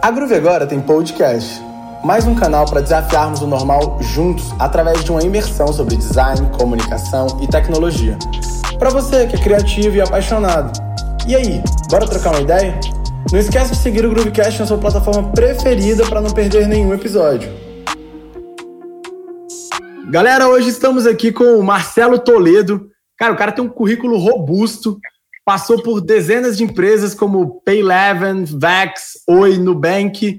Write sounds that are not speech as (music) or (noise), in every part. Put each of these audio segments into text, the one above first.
A Groove agora tem podcast, mais um canal para desafiarmos o normal juntos através de uma imersão sobre design, comunicação e tecnologia. Para você que é criativo e apaixonado. E aí, bora trocar uma ideia? Não esquece de seguir o Groovecast na sua plataforma preferida para não perder nenhum episódio. Galera, hoje estamos aqui com o Marcelo Toledo. Cara, o cara tem um currículo robusto, passou por dezenas de empresas como Payleven, Vex, Oi, Nubank,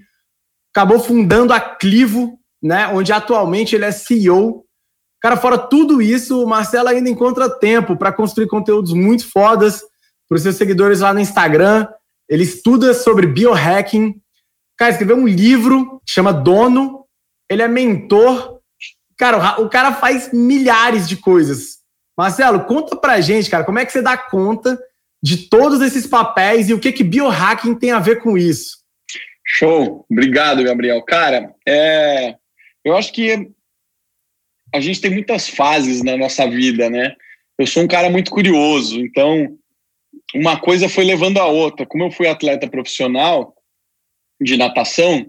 acabou fundando a Clivo, né, onde atualmente ele é CEO. Cara, fora tudo isso, o Marcelo ainda encontra tempo para construir conteúdos muito fodas para os seus seguidores lá no Instagram. Ele estuda sobre biohacking. Cara, escreveu um livro que chama Dono. Ele é mentor Cara, o cara faz milhares de coisas. Marcelo, conta pra gente, cara, como é que você dá conta de todos esses papéis e o que que biohacking tem a ver com isso? Show, obrigado, Gabriel. Cara, é... eu acho que a gente tem muitas fases na nossa vida, né? Eu sou um cara muito curioso, então uma coisa foi levando a outra. Como eu fui atleta profissional de natação,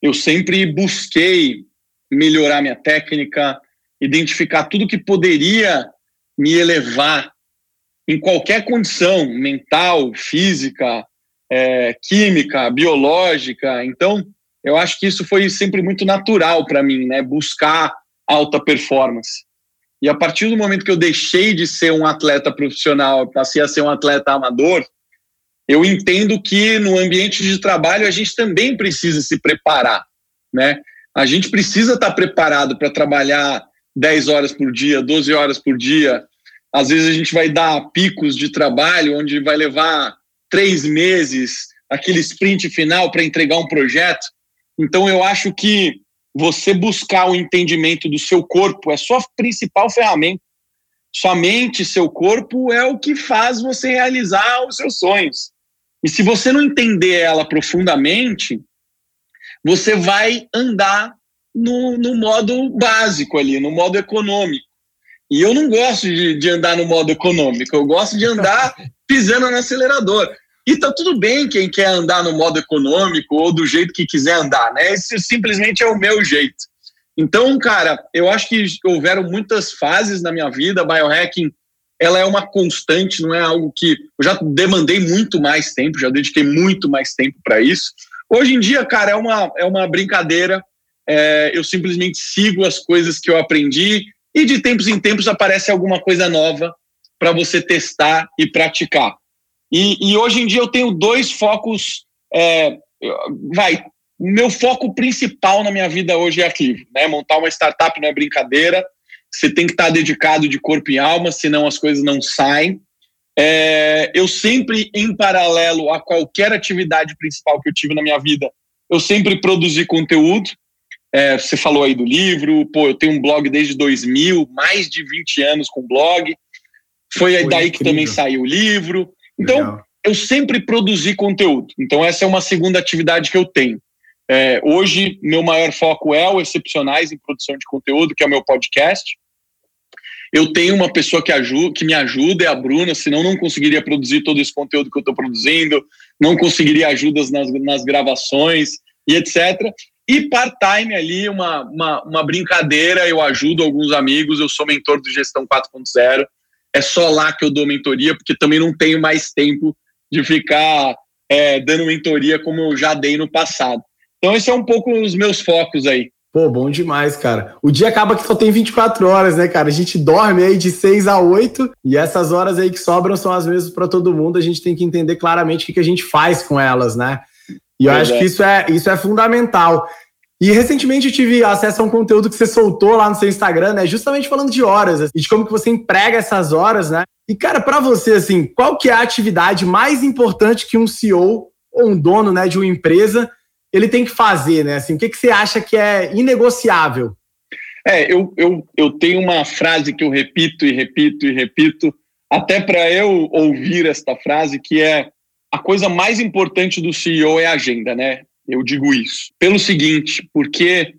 eu sempre busquei melhorar minha técnica, identificar tudo que poderia me elevar em qualquer condição mental, física, é, química, biológica. Então, eu acho que isso foi sempre muito natural para mim, né? Buscar alta performance. E a partir do momento que eu deixei de ser um atleta profissional, passei a ser um atleta amador, eu entendo que no ambiente de trabalho a gente também precisa se preparar, né? A gente precisa estar preparado para trabalhar 10 horas por dia, 12 horas por dia. Às vezes a gente vai dar picos de trabalho onde vai levar três meses, aquele sprint final para entregar um projeto. Então eu acho que você buscar o entendimento do seu corpo é sua principal ferramenta. Sua mente, seu corpo é o que faz você realizar os seus sonhos. E se você não entender ela profundamente, você vai andar no, no modo básico ali, no modo econômico. E eu não gosto de, de andar no modo econômico, eu gosto de andar (laughs) pisando no acelerador. E tá tudo bem quem quer andar no modo econômico ou do jeito que quiser andar, né? Esse simplesmente é o meu jeito. Então, cara, eu acho que houveram muitas fases na minha vida. Biohacking, ela é uma constante, não é algo que eu já demandei muito mais tempo, já dediquei muito mais tempo para isso. Hoje em dia, cara, é uma, é uma brincadeira. É, eu simplesmente sigo as coisas que eu aprendi e de tempos em tempos aparece alguma coisa nova para você testar e praticar. E, e, hoje em dia eu tenho dois focos. É, vai, meu foco principal na minha vida hoje é aquilo, né? Montar uma startup não é brincadeira. Você tem que estar dedicado de corpo e alma, senão as coisas não saem. É, eu sempre, em paralelo a qualquer atividade principal que eu tive na minha vida, eu sempre produzi conteúdo. É, você falou aí do livro, pô, eu tenho um blog desde 2000, mais de 20 anos com blog. Foi, Foi daí incrível. que também saiu o livro. Então, Legal. eu sempre produzi conteúdo. Então, essa é uma segunda atividade que eu tenho. É, hoje, meu maior foco é o Excepcionais em produção de conteúdo, que é o meu podcast. Eu tenho uma pessoa que, ajuda, que me ajuda, é a Bruna, senão não conseguiria produzir todo esse conteúdo que eu estou produzindo, não conseguiria ajudas nas, nas gravações e etc. E part-time ali, uma, uma, uma brincadeira, eu ajudo alguns amigos, eu sou mentor do Gestão 4.0. É só lá que eu dou mentoria, porque também não tenho mais tempo de ficar é, dando mentoria como eu já dei no passado. Então, esse é um pouco os meus focos aí. Pô, bom demais, cara. O dia acaba que só tem 24 horas, né, cara? A gente dorme aí de 6 a 8 e essas horas aí que sobram são as mesmas para todo mundo. A gente tem que entender claramente o que a gente faz com elas, né? E eu acho que isso é, isso é fundamental. E recentemente eu tive acesso a um conteúdo que você soltou lá no seu Instagram, né? Justamente falando de horas e de como que você emprega essas horas, né? E, cara, para você, assim, qual que é a atividade mais importante que um CEO ou um dono né, de uma empresa ele tem que fazer, né? Assim, o que, que você acha que é inegociável? É, eu, eu, eu tenho uma frase que eu repito e repito e repito, até para eu ouvir esta frase, que é a coisa mais importante do CEO é a agenda, né? Eu digo isso. Pelo seguinte, porque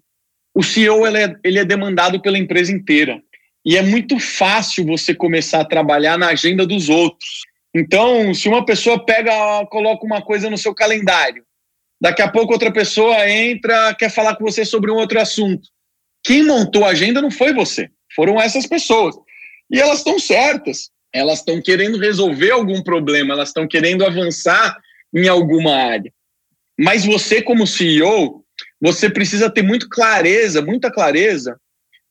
o CEO ele é, ele é demandado pela empresa inteira. E é muito fácil você começar a trabalhar na agenda dos outros. Então, se uma pessoa pega, coloca uma coisa no seu calendário, Daqui a pouco outra pessoa entra, quer falar com você sobre um outro assunto. Quem montou a agenda não foi você, foram essas pessoas. E elas estão certas. Elas estão querendo resolver algum problema, elas estão querendo avançar em alguma área. Mas você, como CEO, você precisa ter muito clareza, muita clareza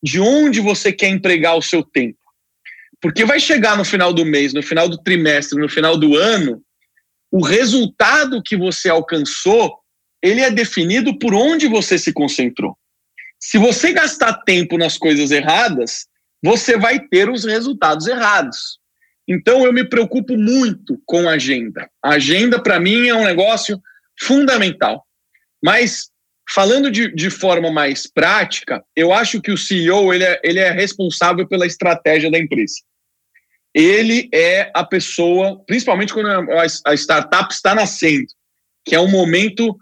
de onde você quer empregar o seu tempo. Porque vai chegar no final do mês, no final do trimestre, no final do ano, o resultado que você alcançou, ele é definido por onde você se concentrou. Se você gastar tempo nas coisas erradas, você vai ter os resultados errados. Então eu me preocupo muito com a agenda. A agenda para mim é um negócio fundamental. Mas falando de, de forma mais prática, eu acho que o CEO ele é, ele é responsável pela estratégia da empresa. Ele é a pessoa, principalmente quando a, a startup está nascendo, que é um momento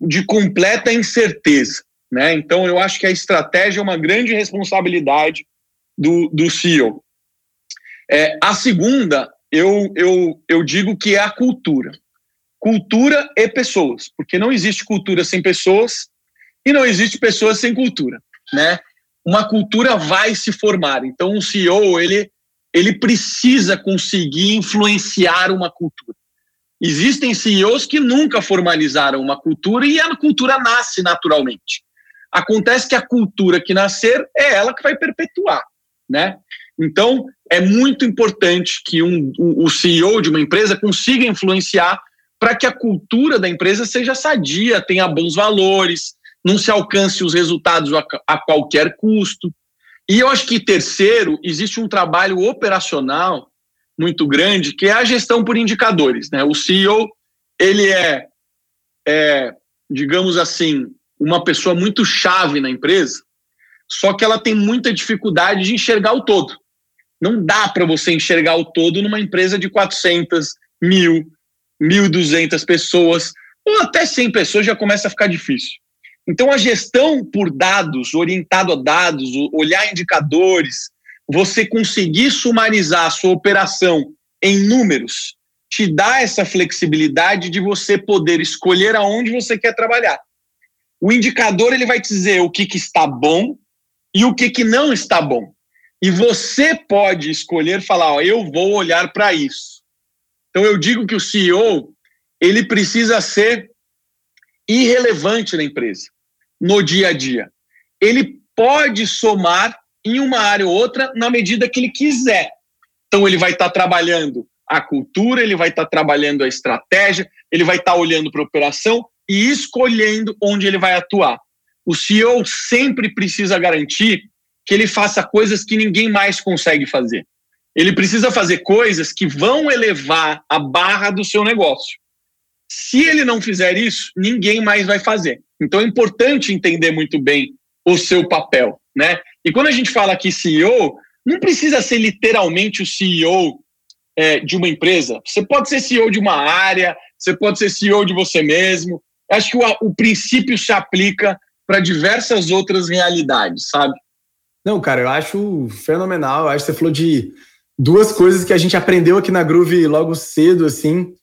de completa incerteza. Né? Então, eu acho que a estratégia é uma grande responsabilidade do, do CEO. É, a segunda, eu, eu, eu digo que é a cultura. Cultura e pessoas, porque não existe cultura sem pessoas e não existe pessoas sem cultura, né? Uma cultura vai se formar. Então, um CEO, ele, ele precisa conseguir influenciar uma cultura. Existem CEOs que nunca formalizaram uma cultura e a cultura nasce naturalmente. Acontece que a cultura que nascer é ela que vai perpetuar, né? Então, é muito importante que um, o CEO de uma empresa consiga influenciar para que a cultura da empresa seja sadia, tenha bons valores, não se alcance os resultados a, a qualquer custo. E eu acho que, terceiro, existe um trabalho operacional muito grande, que é a gestão por indicadores. Né? O CEO, ele é, é, digamos assim, uma pessoa muito chave na empresa, só que ela tem muita dificuldade de enxergar o todo. Não dá para você enxergar o todo numa empresa de 400, mil, 1.200 pessoas, ou até 100 pessoas já começa a ficar difícil. Então, a gestão por dados, orientado a dados, olhar indicadores, você conseguir sumarizar a sua operação em números, te dá essa flexibilidade de você poder escolher aonde você quer trabalhar. O indicador ele vai te dizer o que, que está bom e o que, que não está bom. E você pode escolher falar, ó, eu vou olhar para isso. Então eu digo que o CEO ele precisa ser irrelevante na empresa, no dia a dia. Ele pode somar em uma área ou outra na medida que ele quiser. Então ele vai estar tá trabalhando a cultura, ele vai estar tá trabalhando a estratégia, ele vai estar tá olhando para a operação e escolhendo onde ele vai atuar. O CEO sempre precisa garantir que ele faça coisas que ninguém mais consegue fazer. Ele precisa fazer coisas que vão elevar a barra do seu negócio. Se ele não fizer isso, ninguém mais vai fazer. Então é importante entender muito bem o seu papel, né? E quando a gente fala aqui CEO, não precisa ser literalmente o CEO é, de uma empresa. Você pode ser CEO de uma área, você pode ser CEO de você mesmo. Acho que o, o princípio se aplica para diversas outras realidades, sabe? Não, cara, eu acho fenomenal. Eu acho que você falou de duas coisas que a gente aprendeu aqui na Groove logo cedo, assim,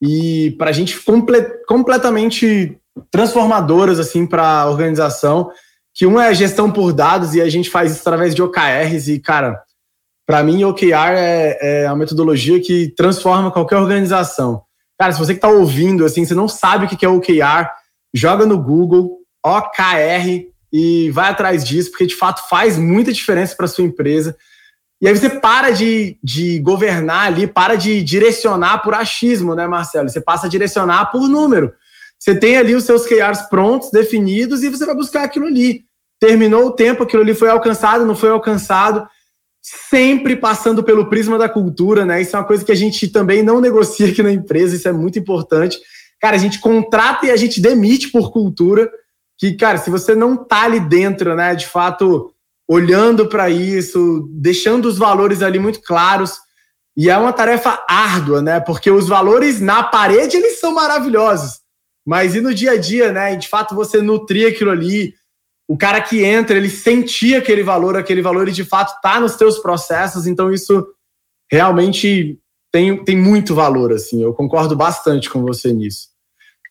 e para a gente comple completamente transformadoras, assim, para a organização. Que uma é a gestão por dados e a gente faz isso através de OKRs. E, cara, para mim, OKR é, é a metodologia que transforma qualquer organização. Cara, se você que está ouvindo, assim, você não sabe o que é OKR, joga no Google OKR e vai atrás disso, porque de fato faz muita diferença para sua empresa. E aí você para de, de governar ali, para de direcionar por achismo, né, Marcelo? Você passa a direcionar por número. Você tem ali os seus KRs prontos, definidos, e você vai buscar aquilo ali. Terminou o tempo, aquilo ali foi alcançado, não foi alcançado, sempre passando pelo prisma da cultura, né? Isso é uma coisa que a gente também não negocia aqui na empresa, isso é muito importante. Cara, a gente contrata e a gente demite por cultura que, cara, se você não tá ali dentro, né, de fato, olhando para isso, deixando os valores ali muito claros, e é uma tarefa árdua, né, porque os valores na parede, eles são maravilhosos, mas e no dia a dia, né, de fato você nutrir aquilo ali, o cara que entra, ele sentir aquele valor, aquele valor e de fato tá nos teus processos, então isso realmente tem, tem muito valor, assim, eu concordo bastante com você nisso.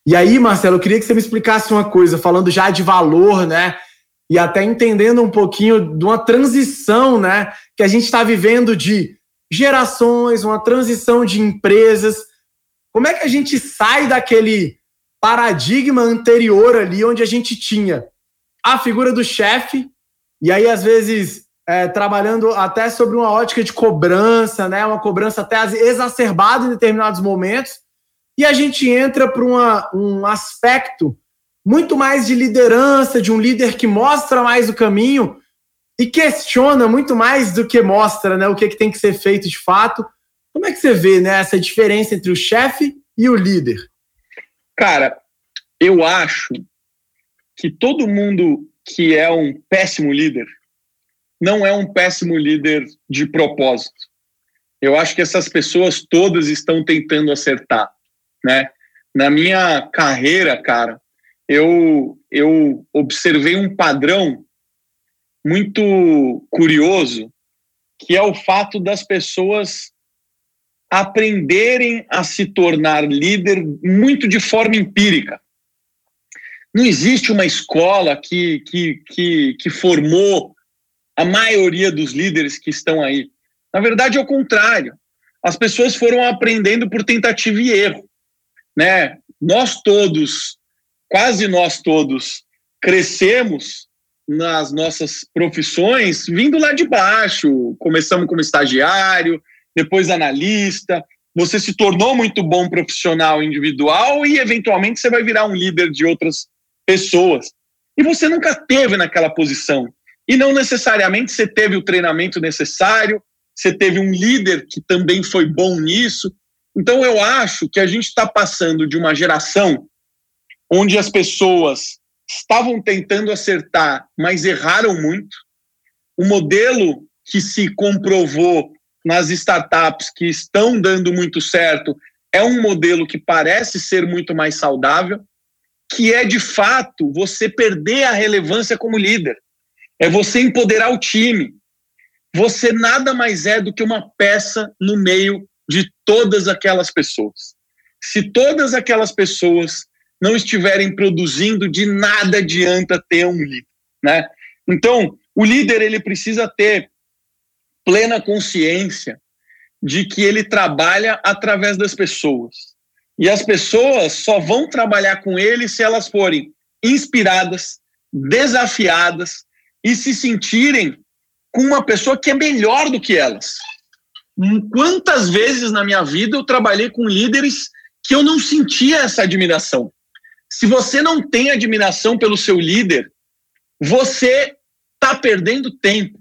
E aí, Marcelo, eu queria que você me explicasse uma coisa, falando já de valor, né? E até entendendo um pouquinho de uma transição, né? Que a gente está vivendo de gerações, uma transição de empresas. Como é que a gente sai daquele paradigma anterior ali, onde a gente tinha a figura do chefe, e aí, às vezes, é, trabalhando até sobre uma ótica de cobrança, né? Uma cobrança até exacerbada em determinados momentos, e a gente entra para um aspecto muito mais de liderança, de um líder que mostra mais o caminho e questiona muito mais do que mostra, né? O que, é que tem que ser feito de fato. Como é que você vê né, essa diferença entre o chefe e o líder? Cara, eu acho que todo mundo que é um péssimo líder não é um péssimo líder de propósito. Eu acho que essas pessoas todas estão tentando acertar, né? Na minha carreira, cara, eu eu observei um padrão muito curioso, que é o fato das pessoas aprenderem a se tornar líder muito de forma empírica. Não existe uma escola que, que, que, que formou a maioria dos líderes que estão aí. Na verdade, é o contrário. As pessoas foram aprendendo por tentativa e erro. Né? Nós todos, quase nós todos, crescemos nas nossas profissões vindo lá de baixo. Começamos como estagiário, depois analista. Você se tornou muito bom profissional individual e, eventualmente, você vai virar um líder de outras pessoas. E você nunca teve naquela posição. E não necessariamente você teve o treinamento necessário, você teve um líder que também foi bom nisso. Então, eu acho que a gente está passando de uma geração onde as pessoas estavam tentando acertar, mas erraram muito. O modelo que se comprovou nas startups que estão dando muito certo é um modelo que parece ser muito mais saudável, que é de fato você perder a relevância como líder. É você empoderar o time. Você nada mais é do que uma peça no meio de todas aquelas pessoas. Se todas aquelas pessoas não estiverem produzindo, de nada adianta ter um líder, né? Então, o líder ele precisa ter plena consciência de que ele trabalha através das pessoas. E as pessoas só vão trabalhar com ele se elas forem inspiradas, desafiadas e se sentirem com uma pessoa que é melhor do que elas. Quantas vezes na minha vida eu trabalhei com líderes que eu não sentia essa admiração? Se você não tem admiração pelo seu líder, você está perdendo tempo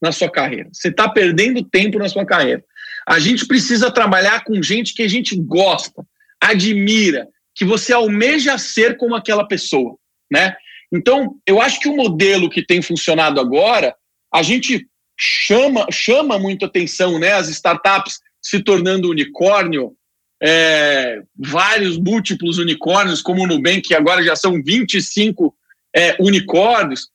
na sua carreira. Você está perdendo tempo na sua carreira. A gente precisa trabalhar com gente que a gente gosta, admira, que você almeja ser como aquela pessoa, né? Então, eu acho que o modelo que tem funcionado agora, a gente chama chama muito atenção, né? As startups se tornando unicórnio, é, vários múltiplos unicórnios, como o Nubank, que agora já são 25 é, unicórnios.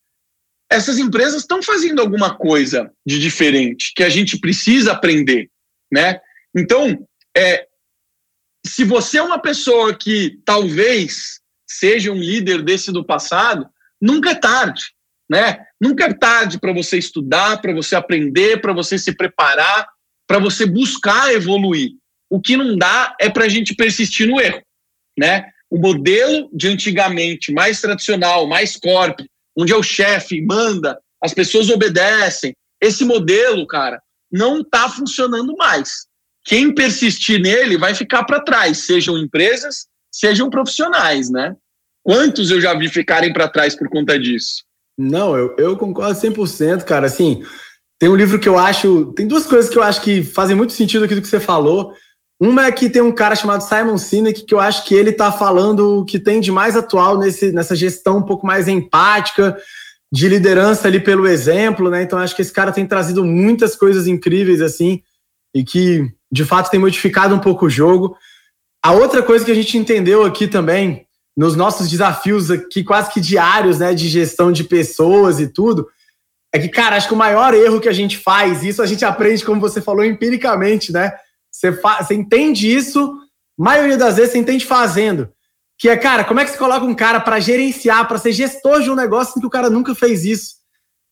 Essas empresas estão fazendo alguma coisa de diferente que a gente precisa aprender, né? Então, é, se você é uma pessoa que talvez seja um líder desse do passado, nunca é tarde, né? Nunca é tarde para você estudar, para você aprender, para você se preparar, para você buscar evoluir. O que não dá é para a gente persistir no erro, né? O modelo de antigamente, mais tradicional, mais corp, onde é o chefe, manda, as pessoas obedecem. Esse modelo, cara, não está funcionando mais. Quem persistir nele vai ficar para trás, sejam empresas, sejam profissionais, né? Quantos eu já vi ficarem para trás por conta disso? Não, eu, eu concordo 100%, cara. Assim, tem um livro que eu acho. Tem duas coisas que eu acho que fazem muito sentido aqui do que você falou. Uma é que tem um cara chamado Simon Sinek, que eu acho que ele está falando o que tem de mais atual nesse, nessa gestão um pouco mais empática, de liderança ali pelo exemplo, né? Então acho que esse cara tem trazido muitas coisas incríveis assim e que de fato tem modificado um pouco o jogo. A outra coisa que a gente entendeu aqui também nos nossos desafios aqui quase que diários, né, de gestão de pessoas e tudo, é que cara, acho que o maior erro que a gente faz, isso a gente aprende como você falou empiricamente, né? Você, você entende isso, maioria das vezes você entende fazendo. que é, cara, como é que você coloca um cara para gerenciar, para ser gestor de um negócio em que o cara nunca fez isso?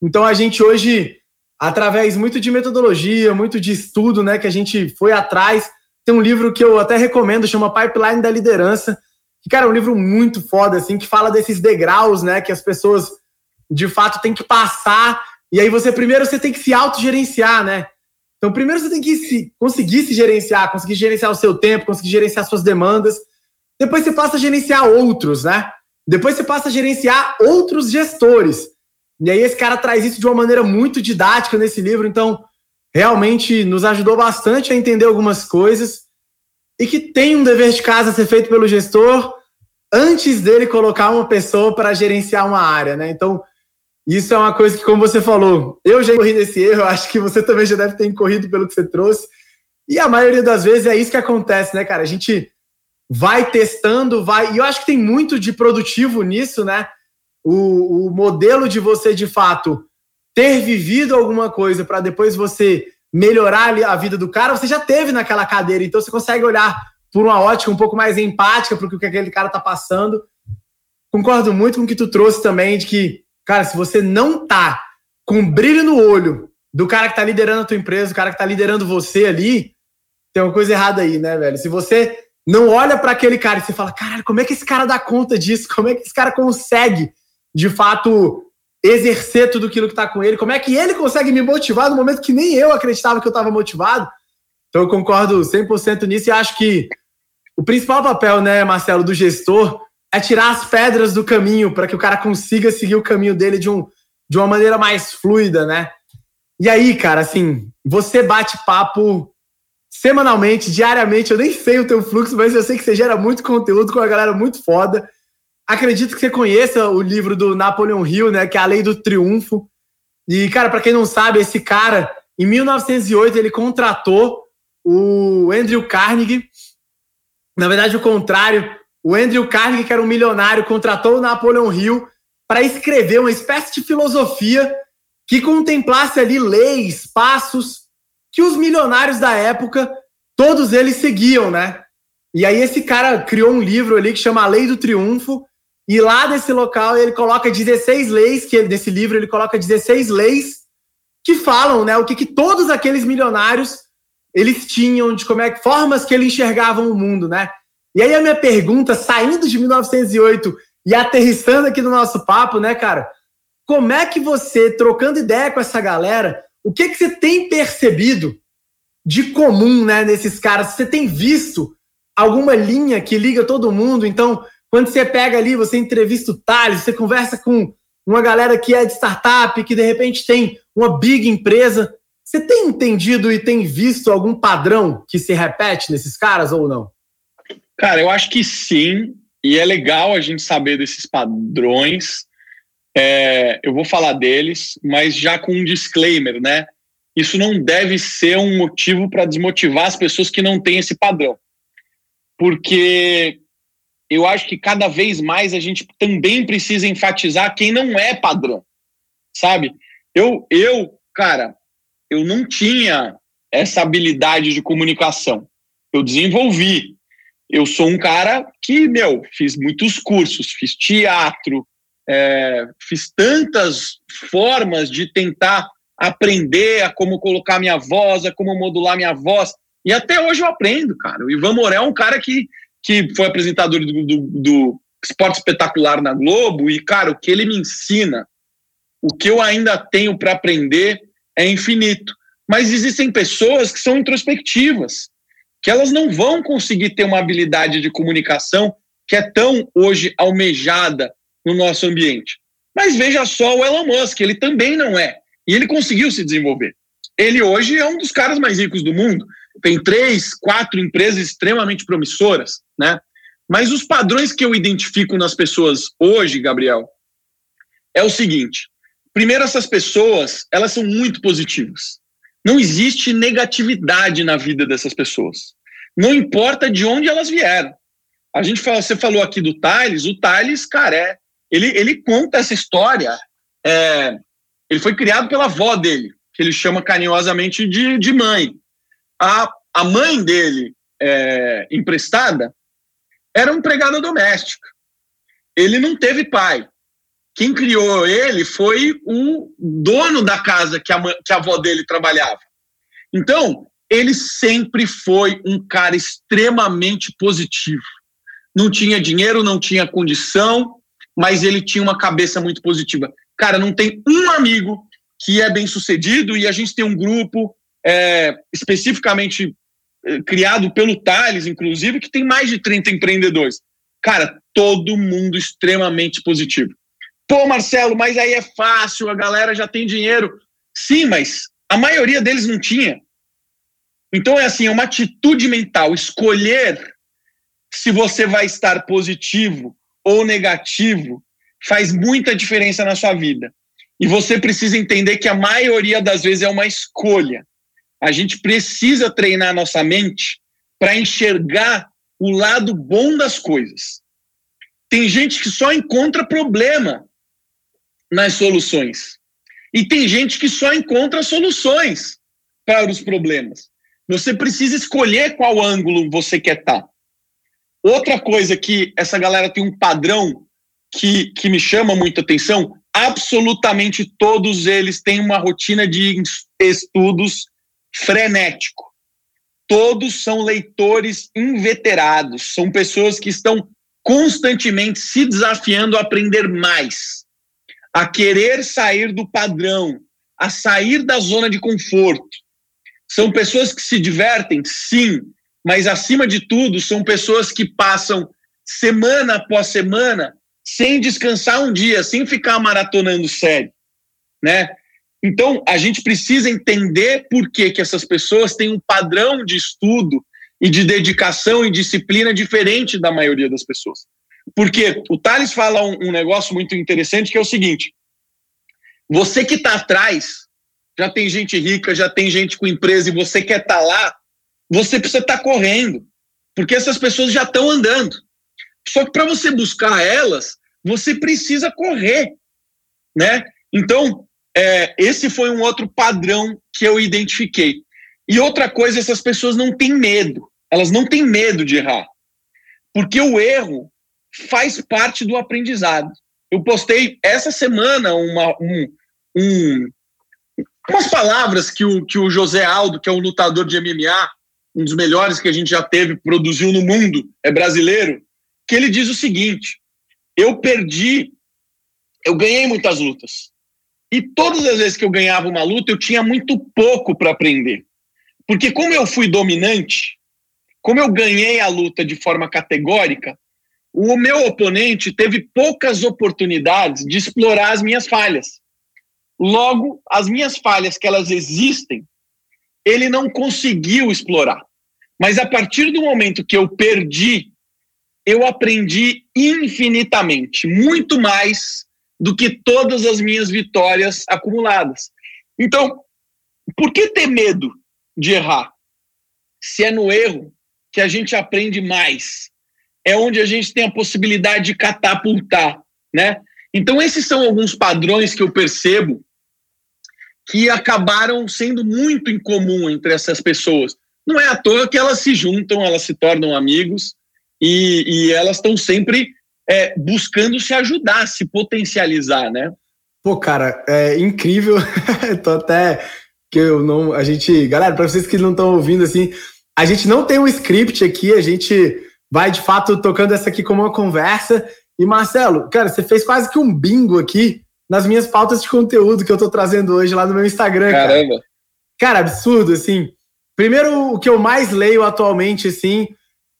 Então a gente hoje, através muito de metodologia, muito de estudo, né, que a gente foi atrás, tem um livro que eu até recomendo, chama Pipeline da Liderança, que, cara, é um livro muito foda, assim, que fala desses degraus, né, que as pessoas, de fato, têm que passar, e aí você, primeiro, você tem que se autogerenciar, né? Então, primeiro você tem que se, conseguir se gerenciar, conseguir gerenciar o seu tempo, conseguir gerenciar suas demandas, depois você passa a gerenciar outros, né? Depois você passa a gerenciar outros gestores. E aí esse cara traz isso de uma maneira muito didática nesse livro, então realmente nos ajudou bastante a entender algumas coisas e que tem um dever de casa a ser feito pelo gestor antes dele colocar uma pessoa para gerenciar uma área, né? Então, isso é uma coisa que, como você falou, eu já corri nesse erro, acho que você também já deve ter incorrido pelo que você trouxe. E a maioria das vezes é isso que acontece, né, cara? A gente vai testando, vai. E eu acho que tem muito de produtivo nisso, né? O, o modelo de você, de fato, ter vivido alguma coisa para depois você melhorar a vida do cara, você já teve naquela cadeira, então você consegue olhar por uma ótica um pouco mais empática para o que aquele cara tá passando. Concordo muito com o que tu trouxe também, de que, cara, se você não tá com brilho no olho do cara que tá liderando a tua empresa, do cara que tá liderando você ali, tem uma coisa errada aí, né, velho? Se você não olha para aquele cara e você fala, caralho, como é que esse cara dá conta disso? Como é que esse cara consegue, de fato, exercer tudo aquilo que está com ele? Como é que ele consegue me motivar no momento que nem eu acreditava que eu estava motivado? Então eu concordo 100% nisso e acho que o principal papel, né, Marcelo, do gestor é tirar as pedras do caminho para que o cara consiga seguir o caminho dele de, um, de uma maneira mais fluida, né? E aí, cara, assim, você bate papo semanalmente, diariamente. Eu nem sei o teu fluxo, mas eu sei que você gera muito conteúdo com a galera muito foda. Acredito que você conheça o livro do Napoleon Hill, né, que é A Lei do Triunfo. E, cara, para quem não sabe, esse cara, em 1908, ele contratou o Andrew Carnegie. Na verdade, o contrário. O Andrew Carnegie, que era um milionário, contratou o Napoleon Hill para escrever uma espécie de filosofia que contemplasse ali leis, passos que os milionários da época, todos eles seguiam, né? E aí esse cara criou um livro ali que chama A Lei do Triunfo, e lá nesse local ele coloca 16 leis, que ele, nesse livro ele coloca 16 leis que falam, né, o que, que todos aqueles milionários eles tinham, de como é que formas que eles enxergavam o mundo, né? E aí a minha pergunta, saindo de 1908 e aterrissando aqui no nosso papo, né, cara? Como é que você, trocando ideia com essa galera, o que, que você tem percebido de comum né, nesses caras? Você tem visto alguma linha que liga todo mundo? Então, quando você pega ali, você entrevista o Thales, você conversa com uma galera que é de startup, que de repente tem uma big empresa. Você tem entendido e tem visto algum padrão que se repete nesses caras ou não? Cara, eu acho que sim, e é legal a gente saber desses padrões. É, eu vou falar deles, mas já com um disclaimer, né? Isso não deve ser um motivo para desmotivar as pessoas que não têm esse padrão. Porque eu acho que cada vez mais a gente também precisa enfatizar quem não é padrão, sabe? Eu, eu, cara, eu não tinha essa habilidade de comunicação. Eu desenvolvi. Eu sou um cara que, meu, fiz muitos cursos, fiz teatro, é, fiz tantas formas de tentar aprender a como colocar minha voz, a como modular minha voz. E até hoje eu aprendo, cara. O Ivan Morel é um cara que, que foi apresentador do, do, do Esporte Espetacular na Globo. E, cara, o que ele me ensina, o que eu ainda tenho para aprender é infinito. Mas existem pessoas que são introspectivas, que elas não vão conseguir ter uma habilidade de comunicação que é tão hoje almejada no nosso ambiente. Mas veja só o Elon Musk, ele também não é. E ele conseguiu se desenvolver. Ele hoje é um dos caras mais ricos do mundo. Tem três, quatro empresas extremamente promissoras, né? Mas os padrões que eu identifico nas pessoas hoje, Gabriel, é o seguinte: primeiro, essas pessoas elas são muito positivas. Não existe negatividade na vida dessas pessoas. Não importa de onde elas vieram. A gente fala, você falou aqui do Thales, o Thales, cara, é, ele, ele conta essa história. É, ele foi criado pela avó dele, que ele chama carinhosamente de, de mãe. A, a mãe dele, é, emprestada, era empregada doméstica. Ele não teve pai. Quem criou ele foi o dono da casa que a, que a avó dele trabalhava. Então, ele sempre foi um cara extremamente positivo. Não tinha dinheiro, não tinha condição, mas ele tinha uma cabeça muito positiva. Cara, não tem um amigo que é bem sucedido e a gente tem um grupo é, especificamente é, criado pelo Thales, inclusive, que tem mais de 30 empreendedores. Cara, todo mundo extremamente positivo. Pô, Marcelo, mas aí é fácil, a galera já tem dinheiro. Sim, mas a maioria deles não tinha. Então é assim, é uma atitude mental, escolher se você vai estar positivo ou negativo faz muita diferença na sua vida. E você precisa entender que a maioria das vezes é uma escolha. A gente precisa treinar nossa mente para enxergar o lado bom das coisas. Tem gente que só encontra problema nas soluções. E tem gente que só encontra soluções para os problemas. Você precisa escolher qual ângulo você quer estar. Tá. Outra coisa que essa galera tem um padrão que, que me chama muita atenção: absolutamente todos eles têm uma rotina de estudos frenético. Todos são leitores inveterados, são pessoas que estão constantemente se desafiando a aprender mais, a querer sair do padrão, a sair da zona de conforto. São pessoas que se divertem, sim, mas acima de tudo, são pessoas que passam semana após semana sem descansar um dia, sem ficar maratonando série, né? Então, a gente precisa entender por que, que essas pessoas têm um padrão de estudo e de dedicação e disciplina diferente da maioria das pessoas. Porque o Thales fala um, um negócio muito interessante que é o seguinte: você que está atrás, já tem gente rica, já tem gente com empresa e você quer estar tá lá, você precisa estar tá correndo, porque essas pessoas já estão andando. Só que para você buscar elas, você precisa correr, né? Então, é, esse foi um outro padrão que eu identifiquei. E outra coisa, essas pessoas não têm medo. Elas não têm medo de errar. Porque o erro faz parte do aprendizado. Eu postei essa semana uma, um, um, umas palavras que o, que o José Aldo, que é um lutador de MMA, um dos melhores que a gente já teve, produziu no mundo, é brasileiro, que ele diz o seguinte: eu perdi, eu ganhei muitas lutas. E todas as vezes que eu ganhava uma luta, eu tinha muito pouco para aprender. Porque como eu fui dominante, como eu ganhei a luta de forma categórica, o meu oponente teve poucas oportunidades de explorar as minhas falhas. Logo, as minhas falhas, que elas existem, ele não conseguiu explorar. Mas a partir do momento que eu perdi, eu aprendi infinitamente, muito mais do que todas as minhas vitórias acumuladas. Então, por que ter medo de errar? Se é no erro que a gente aprende mais, é onde a gente tem a possibilidade de catapultar, né? Então, esses são alguns padrões que eu percebo que acabaram sendo muito incomum entre essas pessoas. Não é à toa que elas se juntam, elas se tornam amigos e, e elas estão sempre é, buscando se ajudar, se potencializar, né? Pô, cara, é incrível. (laughs) Tô até que eu não. A gente. Galera, para vocês que não estão ouvindo, assim, a gente não tem um script aqui, a gente vai de fato tocando essa aqui como uma conversa. E Marcelo, cara, você fez quase que um bingo aqui nas minhas pautas de conteúdo que eu tô trazendo hoje lá no meu Instagram. Caramba! Cara, cara absurdo, assim. Primeiro, o que eu mais leio atualmente, assim,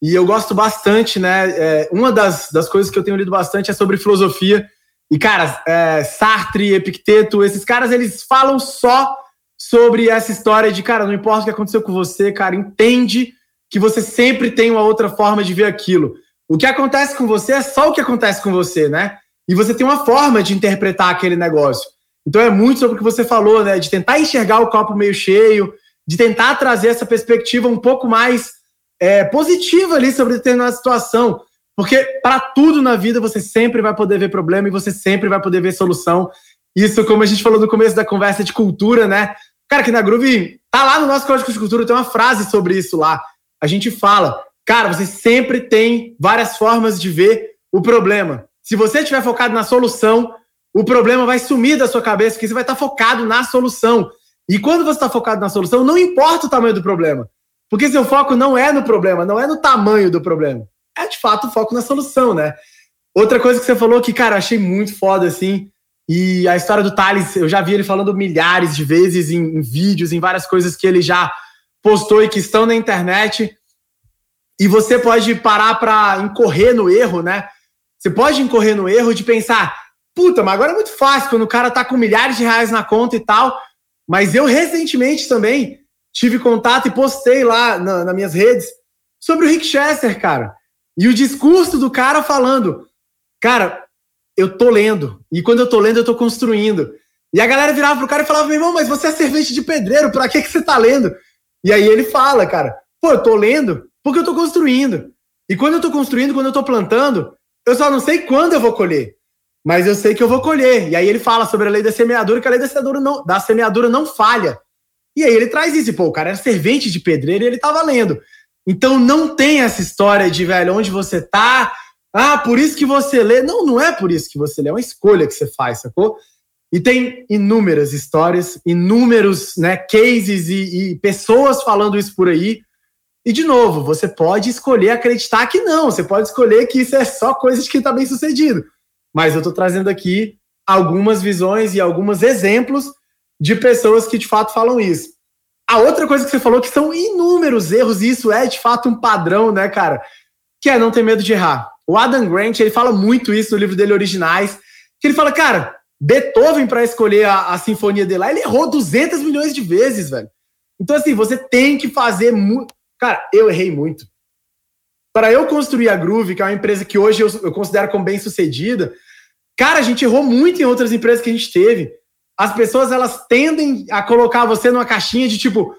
e eu gosto bastante, né? É, uma das, das coisas que eu tenho lido bastante é sobre filosofia. E, cara, é, Sartre, Epicteto, esses caras, eles falam só sobre essa história de, cara, não importa o que aconteceu com você, cara, entende que você sempre tem uma outra forma de ver aquilo. O que acontece com você é só o que acontece com você, né? E você tem uma forma de interpretar aquele negócio. Então é muito sobre o que você falou, né? De tentar enxergar o copo meio cheio, de tentar trazer essa perspectiva um pouco mais é, positiva ali sobre determinada situação. Porque para tudo na vida você sempre vai poder ver problema e você sempre vai poder ver solução. Isso, como a gente falou no começo da conversa de cultura, né? Cara, que na Groove tá lá no nosso código de cultura, tem uma frase sobre isso lá. A gente fala cara, você sempre tem várias formas de ver o problema. Se você estiver focado na solução, o problema vai sumir da sua cabeça, porque você vai estar focado na solução. E quando você está focado na solução, não importa o tamanho do problema. Porque seu foco não é no problema, não é no tamanho do problema. É de fato o foco na solução, né? Outra coisa que você falou que, cara, achei muito foda, assim, e a história do Thales, eu já vi ele falando milhares de vezes em, em vídeos, em várias coisas que ele já postou e que estão na internet. E você pode parar para incorrer no erro, né? Você pode incorrer no erro de pensar, puta, mas agora é muito fácil quando o cara tá com milhares de reais na conta e tal. Mas eu recentemente também tive contato e postei lá na, nas minhas redes sobre o Rick Chester, cara. E o discurso do cara falando, cara, eu tô lendo. E quando eu tô lendo, eu tô construindo. E a galera virava pro cara e falava, meu irmão, mas você é servente de pedreiro, pra que, que você tá lendo? E aí ele fala, cara, pô, eu tô lendo porque eu tô construindo. E quando eu tô construindo, quando eu tô plantando, eu só não sei quando eu vou colher. Mas eu sei que eu vou colher. E aí ele fala sobre a lei da semeadura, que a lei da semeadura não, da semeadura não falha. E aí ele traz isso, pô, o cara era servente de pedreiro e ele tava lendo. Então não tem essa história de, velho, onde você tá, ah, por isso que você lê. Não, não é por isso que você lê, é uma escolha que você faz, sacou? E tem inúmeras histórias, inúmeros né, cases e, e pessoas falando isso por aí. E, de novo, você pode escolher acreditar que não, você pode escolher que isso é só coisa de quem está bem sucedido. Mas eu estou trazendo aqui algumas visões e alguns exemplos de pessoas que de fato falam isso. A outra coisa que você falou que são inúmeros erros, e isso é de fato um padrão, né, cara? Que é não ter medo de errar. O Adam Grant, ele fala muito isso no livro dele Originais, que ele fala, cara, Beethoven, para escolher a, a, sinfonia dele lá, ele errou 200 milhões de vezes, velho. Então, assim, você tem que fazer muito. Cara, eu errei muito. Para eu construir a Groove, que é uma empresa que hoje eu, eu considero como bem sucedida, cara, a gente errou muito em outras empresas que a gente teve as pessoas elas tendem a colocar você numa caixinha de tipo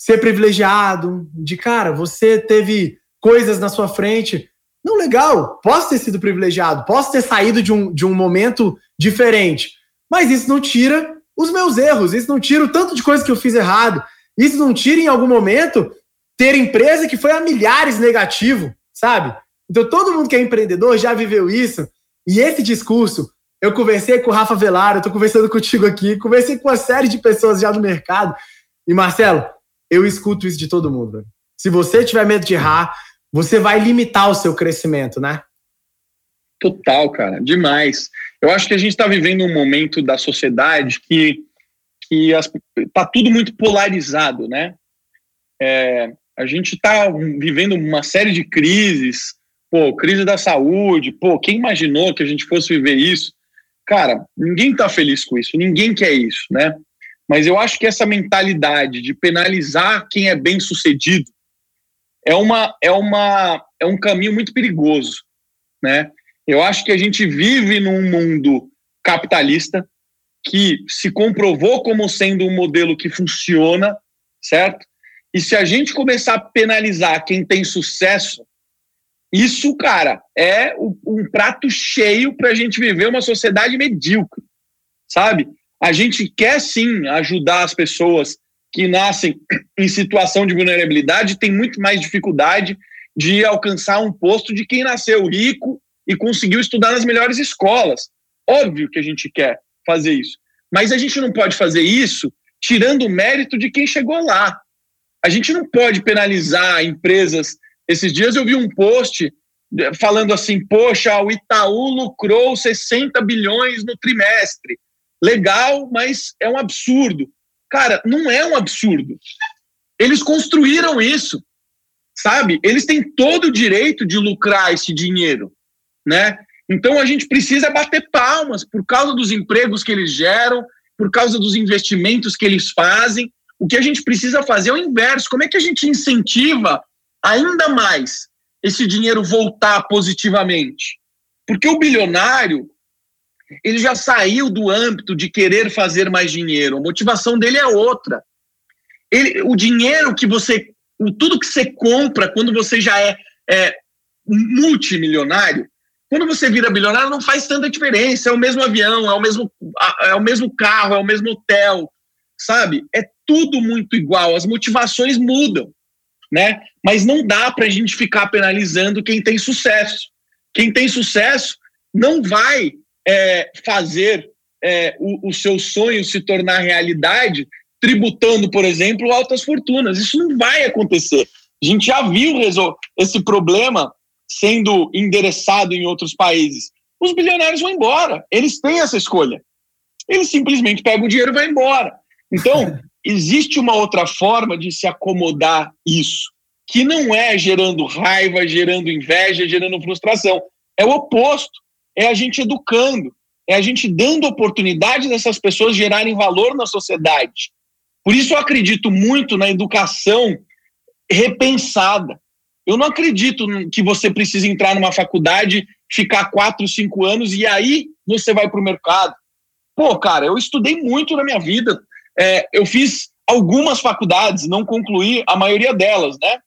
ser privilegiado, de cara, você teve coisas na sua frente. Não, legal, posso ter sido privilegiado, posso ter saído de um, de um momento diferente, mas isso não tira os meus erros, isso não tira o tanto de coisa que eu fiz errado, isso não tira em algum momento ter empresa que foi a milhares negativo, sabe? Então todo mundo que é empreendedor já viveu isso, e esse discurso eu conversei com o Rafa Velar, eu tô conversando contigo aqui, conversei com uma série de pessoas já no mercado. E Marcelo, eu escuto isso de todo mundo. Se você tiver medo de errar, você vai limitar o seu crescimento, né? Total, cara, demais. Eu acho que a gente está vivendo um momento da sociedade que, que tá tudo muito polarizado, né? É, a gente está vivendo uma série de crises, pô, crise da saúde, pô, quem imaginou que a gente fosse viver isso? Cara, ninguém está feliz com isso, ninguém quer isso, né? Mas eu acho que essa mentalidade de penalizar quem é bem sucedido é uma é uma é um caminho muito perigoso, né? Eu acho que a gente vive num mundo capitalista que se comprovou como sendo um modelo que funciona, certo? E se a gente começar a penalizar quem tem sucesso, isso, cara, é um prato cheio para a gente viver uma sociedade medíocre, sabe? A gente quer sim ajudar as pessoas que nascem em situação de vulnerabilidade, tem muito mais dificuldade de alcançar um posto de quem nasceu rico e conseguiu estudar nas melhores escolas. Óbvio que a gente quer fazer isso, mas a gente não pode fazer isso tirando o mérito de quem chegou lá. A gente não pode penalizar empresas esses dias eu vi um post eh, falando assim: poxa, o Itaú lucrou 60 bilhões no trimestre. Legal, mas é um absurdo. Cara, não é um absurdo. Eles construíram isso, sabe? Eles têm todo o direito de lucrar esse dinheiro, né? Então a gente precisa bater palmas por causa dos empregos que eles geram, por causa dos investimentos que eles fazem. O que a gente precisa fazer é o inverso. Como é que a gente incentiva ainda mais esse dinheiro voltar positivamente. Porque o bilionário, ele já saiu do âmbito de querer fazer mais dinheiro. A motivação dele é outra. Ele, o dinheiro que você, tudo que você compra quando você já é, é multimilionário, quando você vira bilionário não faz tanta diferença. É o mesmo avião, é o mesmo, é o mesmo carro, é o mesmo hotel, sabe? É tudo muito igual. As motivações mudam. Né? Mas não dá para a gente ficar penalizando quem tem sucesso. Quem tem sucesso não vai é, fazer é, o, o seu sonho se tornar realidade tributando, por exemplo, altas fortunas. Isso não vai acontecer. A gente já viu esse problema sendo endereçado em outros países. Os bilionários vão embora. Eles têm essa escolha. Eles simplesmente pegam o dinheiro e vão embora. Então, (laughs) existe uma outra forma de se acomodar isso, que não é gerando raiva, gerando inveja, gerando frustração. É o oposto. É a gente educando, é a gente dando oportunidade dessas pessoas gerarem valor na sociedade. Por isso eu acredito muito na educação repensada. Eu não acredito que você precise entrar numa faculdade, ficar quatro, cinco anos e aí você vai para o mercado. Pô, cara, eu estudei muito na minha vida. É, eu fiz algumas faculdades, não concluí a maioria delas, né?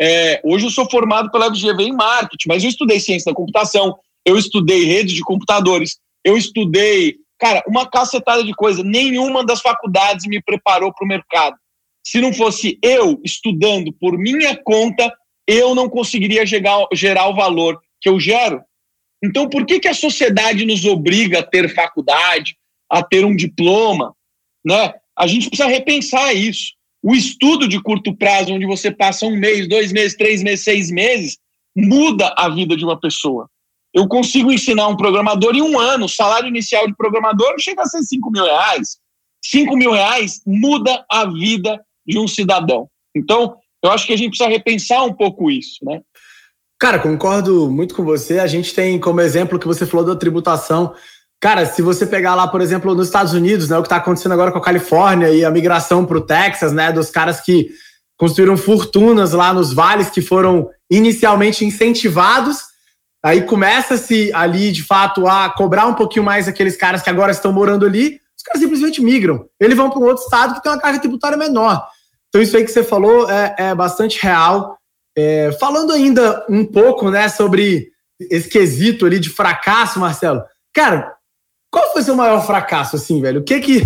É, hoje eu sou formado pela FGV em marketing, mas eu estudei ciência da computação, eu estudei rede de computadores, eu estudei, cara, uma cacetada de coisa. Nenhuma das faculdades me preparou para o mercado. Se não fosse eu estudando por minha conta, eu não conseguiria gerar, gerar o valor que eu gero. Então, por que, que a sociedade nos obriga a ter faculdade, a ter um diploma? Né? A gente precisa repensar isso. O estudo de curto prazo, onde você passa um mês, dois meses, três meses, seis meses, muda a vida de uma pessoa. Eu consigo ensinar um programador em um ano, o salário inicial de programador chega a ser 5 mil reais. 5 mil reais muda a vida de um cidadão. Então, eu acho que a gente precisa repensar um pouco isso, né? Cara, concordo muito com você. A gente tem como exemplo que você falou da tributação. Cara, se você pegar lá, por exemplo, nos Estados Unidos, né, o que está acontecendo agora com a Califórnia e a migração para o Texas, né, dos caras que construíram fortunas lá nos vales que foram inicialmente incentivados Aí começa-se ali, de fato, a cobrar um pouquinho mais aqueles caras que agora estão morando ali, os caras simplesmente migram. Eles vão para um outro estado que tem uma carga tributária menor. Então, isso aí que você falou é, é bastante real. É, falando ainda um pouco né, sobre esse quesito ali de fracasso, Marcelo. Cara, qual foi seu maior fracasso, assim, velho? O que que.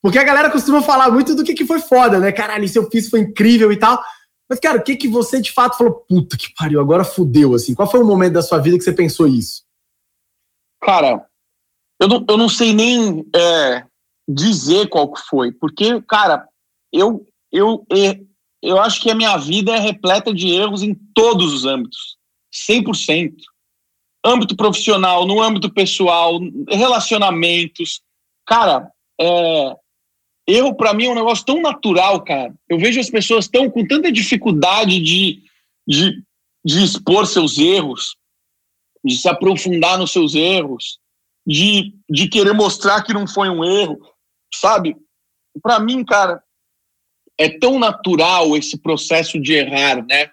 Porque a galera costuma falar muito do que, que foi foda, né? Caralho, isso eu fiz foi incrível e tal. Mas, cara, o que, que você de fato falou? Puta que pariu, agora fudeu, assim. Qual foi o momento da sua vida que você pensou isso? Cara, eu não, eu não sei nem é, dizer qual que foi, porque, cara, eu, eu, eu acho que a minha vida é repleta de erros em todos os âmbitos, 100%. Âmbito profissional, no âmbito pessoal, relacionamentos. Cara, é, Erro, para mim, é um negócio tão natural, cara. Eu vejo as pessoas tão com tanta dificuldade de, de, de expor seus erros, de se aprofundar nos seus erros, de, de querer mostrar que não foi um erro, sabe? Para mim, cara, é tão natural esse processo de errar, né?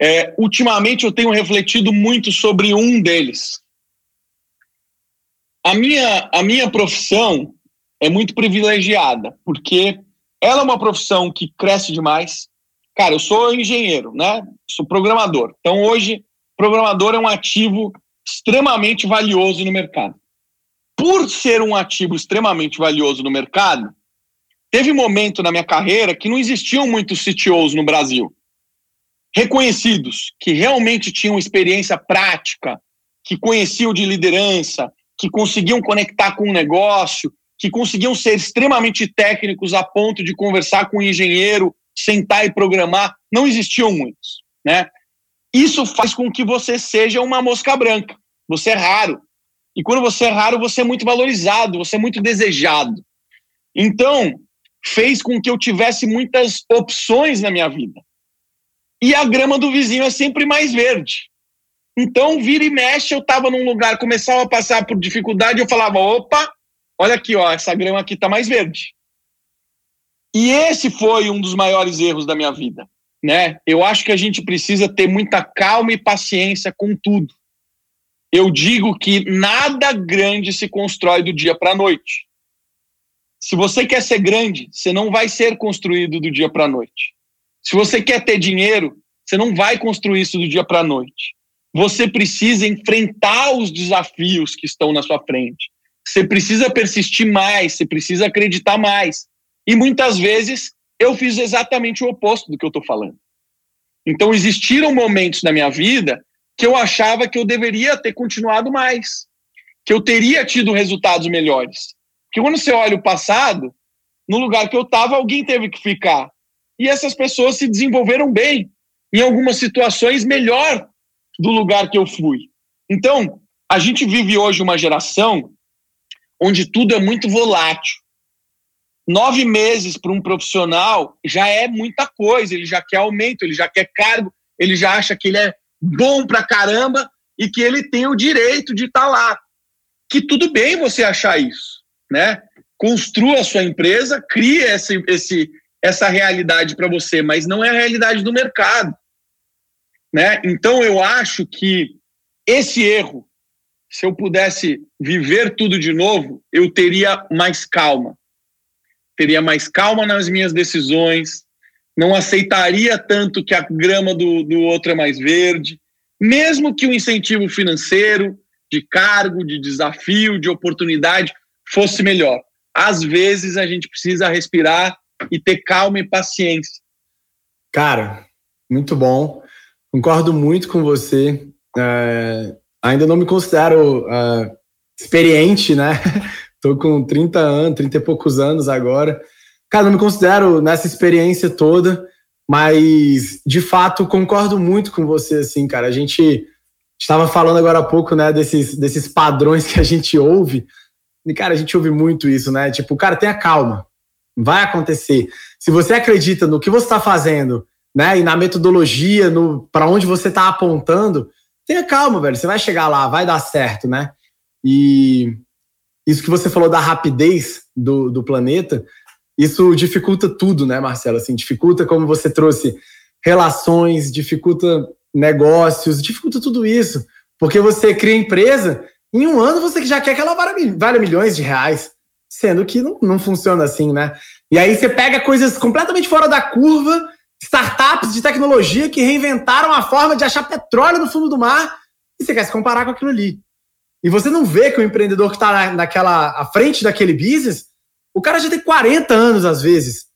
É, ultimamente eu tenho refletido muito sobre um deles. A minha, a minha profissão, é muito privilegiada, porque ela é uma profissão que cresce demais. Cara, eu sou engenheiro, né? Sou programador. Então, hoje, programador é um ativo extremamente valioso no mercado. Por ser um ativo extremamente valioso no mercado, teve momento na minha carreira que não existiam muitos CTOs no Brasil reconhecidos, que realmente tinham experiência prática, que conheciam de liderança, que conseguiam conectar com o negócio, que conseguiam ser extremamente técnicos a ponto de conversar com o um engenheiro, sentar e programar, não existiam muitos, né? Isso faz com que você seja uma mosca branca. Você é raro. E quando você é raro, você é muito valorizado, você é muito desejado. Então, fez com que eu tivesse muitas opções na minha vida. E a grama do vizinho é sempre mais verde. Então, vira e mexe, eu estava num lugar, começava a passar por dificuldade, eu falava: opa, olha aqui, ó, essa grama aqui está mais verde. E esse foi um dos maiores erros da minha vida, né? Eu acho que a gente precisa ter muita calma e paciência com tudo. Eu digo que nada grande se constrói do dia para a noite. Se você quer ser grande, você não vai ser construído do dia para a noite. Se você quer ter dinheiro, você não vai construir isso do dia para a noite. Você precisa enfrentar os desafios que estão na sua frente. Você precisa persistir mais, você precisa acreditar mais. E muitas vezes eu fiz exatamente o oposto do que eu estou falando. Então existiram momentos na minha vida que eu achava que eu deveria ter continuado mais, que eu teria tido resultados melhores. Porque quando você olha o passado, no lugar que eu estava, alguém teve que ficar. E essas pessoas se desenvolveram bem, em algumas situações melhor do lugar que eu fui. Então, a gente vive hoje uma geração onde tudo é muito volátil. Nove meses para um profissional já é muita coisa, ele já quer aumento, ele já quer cargo, ele já acha que ele é bom pra caramba e que ele tem o direito de estar tá lá. Que tudo bem você achar isso, né? Construa a sua empresa, crie esse, esse, essa realidade para você, mas não é a realidade do mercado. Né? Então eu acho que esse erro, se eu pudesse viver tudo de novo, eu teria mais calma. Teria mais calma nas minhas decisões, não aceitaria tanto que a grama do, do outro é mais verde, mesmo que o incentivo financeiro, de cargo, de desafio, de oportunidade fosse melhor. Às vezes a gente precisa respirar e ter calma e paciência. Cara, muito bom. Concordo muito com você. É, ainda não me considero uh, experiente, né? (laughs) Tô com 30 anos, 30 e poucos anos agora. Cara, não me considero nessa experiência toda, mas de fato concordo muito com você, assim, cara. A gente estava falando agora há pouco, né, desses, desses padrões que a gente ouve. E, cara, a gente ouve muito isso, né? Tipo, cara, tenha calma. Vai acontecer. Se você acredita no que você está fazendo, né, e na metodologia, no para onde você está apontando, tenha calma, velho. Você vai chegar lá, vai dar certo, né? E isso que você falou da rapidez do, do planeta, isso dificulta tudo, né, Marcelo? Assim, dificulta como você trouxe relações, dificulta negócios, dificulta tudo isso. Porque você cria empresa, em um ano você já quer que ela valha milhões de reais, sendo que não, não funciona assim, né? E aí você pega coisas completamente fora da curva, startups de tecnologia que reinventaram a forma de achar petróleo no fundo do mar, e você quer se comparar com aquilo ali. E você não vê que o empreendedor que está naquela à frente daquele business o cara já tem 40 anos, às vezes,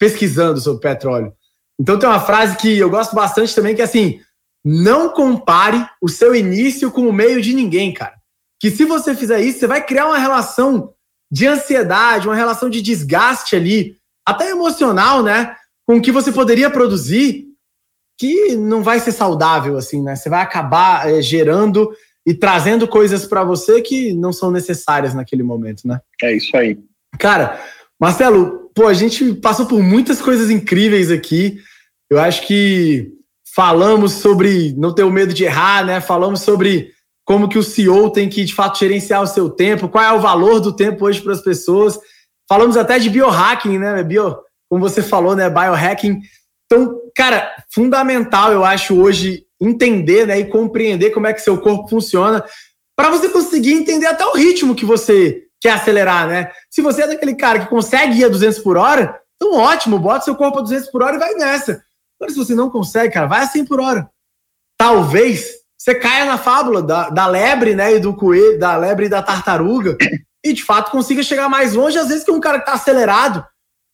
pesquisando sobre petróleo. Então tem uma frase que eu gosto bastante também, que é assim: não compare o seu início com o meio de ninguém, cara. Que se você fizer isso, você vai criar uma relação de ansiedade, uma relação de desgaste ali, até emocional, né? Com o que você poderia produzir, que não vai ser saudável, assim, né? Você vai acabar é, gerando e trazendo coisas para você que não são necessárias naquele momento, né? É isso aí. Cara, Marcelo, pô, a gente passou por muitas coisas incríveis aqui. Eu acho que falamos sobre não ter o medo de errar, né? Falamos sobre como que o CEO tem que, de fato, gerenciar o seu tempo, qual é o valor do tempo hoje para as pessoas. Falamos até de biohacking, né? Bio, como você falou, né? Biohacking. Então, cara, fundamental, eu acho, hoje entender né, e compreender como é que seu corpo funciona para você conseguir entender até o ritmo que você quer acelerar, né? Se você é daquele cara que consegue ir a 200 por hora, então ótimo, bota seu corpo a 200 por hora e vai nessa. Agora, se você não consegue, cara, vai a 100 por hora. Talvez você caia na fábula da, da lebre, né, e do coelho, da lebre e da tartaruga, e de fato consiga chegar mais longe, às vezes que um cara que tá acelerado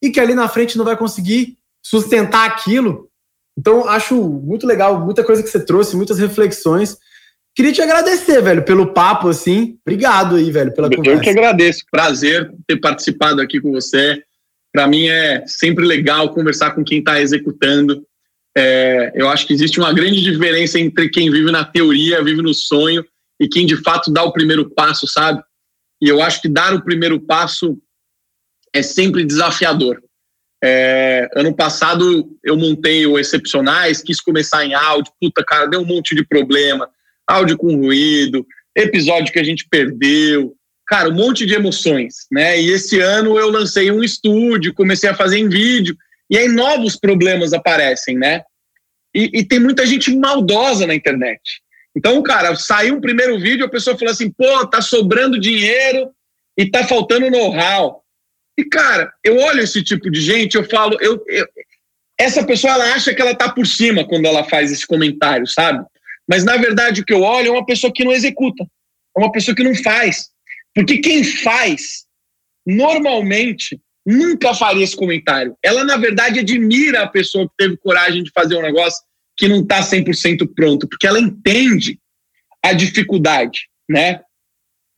e que ali na frente não vai conseguir sustentar aquilo. Então, acho muito legal, muita coisa que você trouxe, muitas reflexões. Queria te agradecer, velho, pelo papo, assim. Obrigado aí, velho, pela conversa. Eu que agradeço. Prazer ter participado aqui com você. Para mim é sempre legal conversar com quem está executando. É, eu acho que existe uma grande diferença entre quem vive na teoria, vive no sonho, e quem de fato dá o primeiro passo, sabe? E eu acho que dar o primeiro passo é sempre desafiador. É, ano passado eu montei o Excepcionais, quis começar em áudio, puta cara, deu um monte de problema áudio com ruído, episódio que a gente perdeu, cara, um monte de emoções, né? E esse ano eu lancei um estúdio, comecei a fazer em vídeo, e aí novos problemas aparecem, né? E, e tem muita gente maldosa na internet. Então, cara, saiu um primeiro vídeo, a pessoa falou assim, pô, tá sobrando dinheiro e tá faltando know-how. E, cara, eu olho esse tipo de gente, eu falo, eu, eu, essa pessoa ela acha que ela tá por cima quando ela faz esse comentário, sabe? Mas, na verdade, o que eu olho é uma pessoa que não executa, é uma pessoa que não faz. Porque quem faz, normalmente, nunca faria esse comentário. Ela, na verdade, admira a pessoa que teve coragem de fazer um negócio que não está 100% pronto, porque ela entende a dificuldade, né?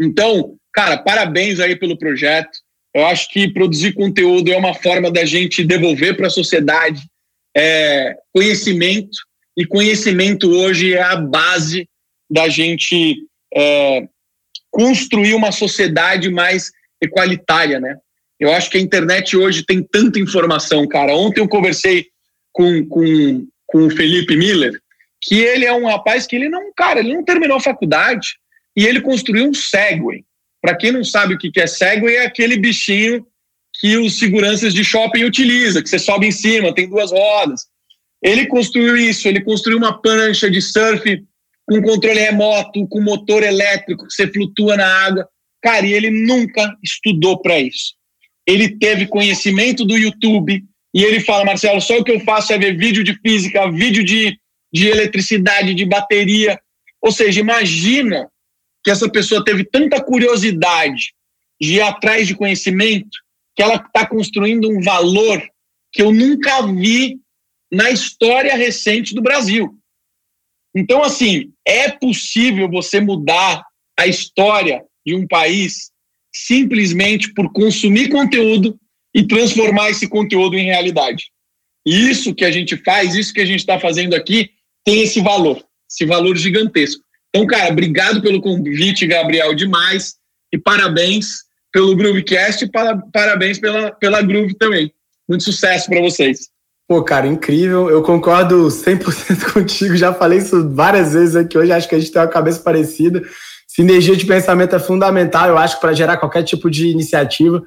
Então, cara, parabéns aí pelo projeto. Eu acho que produzir conteúdo é uma forma da gente devolver para a sociedade é, conhecimento, e conhecimento hoje é a base da gente é, construir uma sociedade mais equalitária, né? Eu acho que a internet hoje tem tanta informação, cara. Ontem eu conversei com, com, com o Felipe Miller, que ele é um rapaz que ele não, cara, ele não terminou a faculdade e ele construiu um Segway. Para quem não sabe o que é Segway, é aquele bichinho que os seguranças de shopping utilizam, que você sobe em cima, tem duas rodas. Ele construiu isso, ele construiu uma prancha de surf com controle remoto, com motor elétrico, que você flutua na água. Cara, e ele nunca estudou para isso. Ele teve conhecimento do YouTube e ele fala, Marcelo, só o que eu faço é ver vídeo de física, vídeo de, de eletricidade, de bateria. Ou seja, imagina que essa pessoa teve tanta curiosidade de ir atrás de conhecimento que ela está construindo um valor que eu nunca vi na história recente do Brasil. Então, assim, é possível você mudar a história de um país simplesmente por consumir conteúdo e transformar esse conteúdo em realidade. E isso que a gente faz, isso que a gente está fazendo aqui, tem esse valor, esse valor gigantesco. Então, cara, obrigado pelo convite, Gabriel, demais. E parabéns pelo Groovecast e para, parabéns pela, pela Groove também. Muito sucesso para vocês. Pô, cara, incrível. Eu concordo 100% (laughs) contigo. Já falei isso várias vezes aqui hoje. Acho que a gente tem uma cabeça parecida. Sinergia de pensamento é fundamental, eu acho, para gerar qualquer tipo de iniciativa.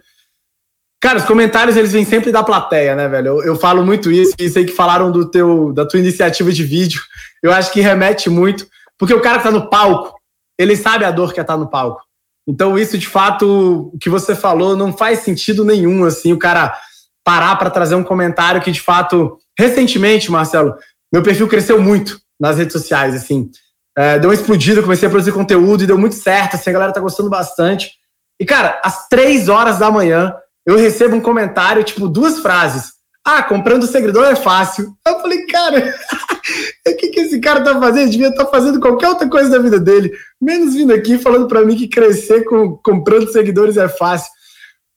Cara, os comentários eles vêm sempre da plateia, né, velho? Eu, eu falo muito isso, e sei que falaram do teu, da tua iniciativa de vídeo. Eu acho que remete muito, porque o cara que tá no palco, ele sabe a dor que é estar tá no palco. Então, isso de fato, o que você falou, não faz sentido nenhum, assim, o cara parar para trazer um comentário que, de fato, recentemente, Marcelo, meu perfil cresceu muito nas redes sociais, assim. É, deu uma explodida, comecei a produzir conteúdo e deu muito certo, assim, a galera tá gostando bastante. E, cara, às três horas da manhã, eu recebo um comentário, tipo, duas frases. Ah, comprando seguidor é fácil. Eu falei, cara, (laughs) o que, que esse cara tá fazendo? Devia estar tá fazendo qualquer outra coisa da vida dele, menos vindo aqui falando para mim que crescer com, comprando seguidores é fácil.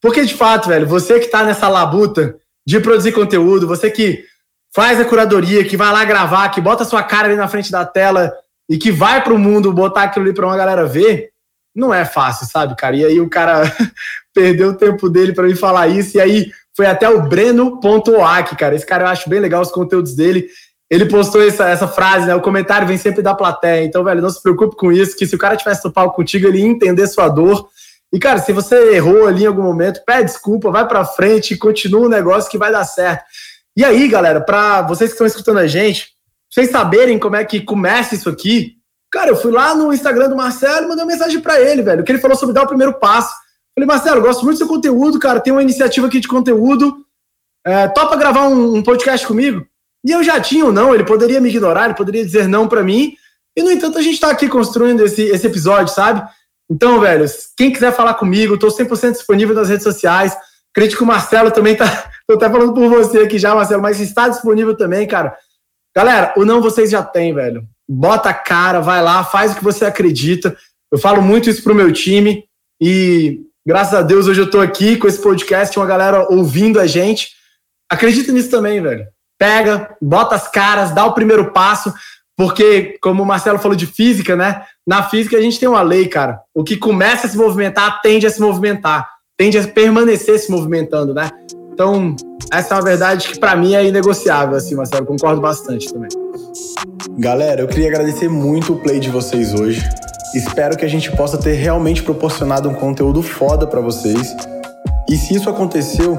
Porque, de fato, velho, você que está nessa labuta de produzir conteúdo, você que faz a curadoria, que vai lá gravar, que bota sua cara ali na frente da tela e que vai para o mundo botar aquilo ali para uma galera ver, não é fácil, sabe, cara? E aí o cara (laughs) perdeu o tempo dele para me falar isso, e aí foi até o Breno.oak, cara. Esse cara eu acho bem legal os conteúdos dele. Ele postou essa, essa frase, né? O comentário vem sempre da plateia. Então, velho, não se preocupe com isso, que se o cara tivesse no palco contigo, ele ia entender sua dor e, cara, se você errou ali em algum momento, pede desculpa, vai para frente e continua o negócio que vai dar certo. E aí, galera, para vocês que estão escutando a gente, vocês saberem como é que começa isso aqui, cara, eu fui lá no Instagram do Marcelo e mandei uma mensagem para ele, velho, que ele falou sobre dar o primeiro passo. Falei, Marcelo, gosto muito do seu conteúdo, cara, tem uma iniciativa aqui de conteúdo, é, topa gravar um, um podcast comigo? E eu já tinha ou não, ele poderia me ignorar, ele poderia dizer não para mim, e no entanto a gente está aqui construindo esse, esse episódio, sabe? Então, velho, quem quiser falar comigo, estou 100% disponível nas redes sociais. Acredito que o Marcelo também tá. (laughs) Tô até falando por você aqui já, Marcelo, mas está disponível também, cara. Galera, o não vocês já têm, velho. Bota a cara, vai lá, faz o que você acredita. Eu falo muito isso pro meu time e graças a Deus hoje eu tô aqui com esse podcast, uma galera ouvindo a gente. Acredita nisso também, velho. Pega, bota as caras, dá o primeiro passo. Porque, como o Marcelo falou de física, né? Na física a gente tem uma lei, cara. O que começa a se movimentar tende a se movimentar, tende a permanecer se movimentando, né? Então, essa é uma verdade que para mim é inegociável, assim, Marcelo. Concordo bastante também. Galera, eu queria agradecer muito o play de vocês hoje. Espero que a gente possa ter realmente proporcionado um conteúdo foda para vocês. E se isso aconteceu,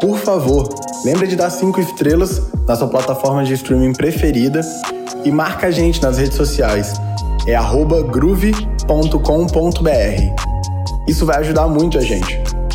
por favor, lembre de dar cinco estrelas na sua plataforma de streaming preferida e marca a gente nas redes sociais. É groove.com.br. Isso vai ajudar muito a gente.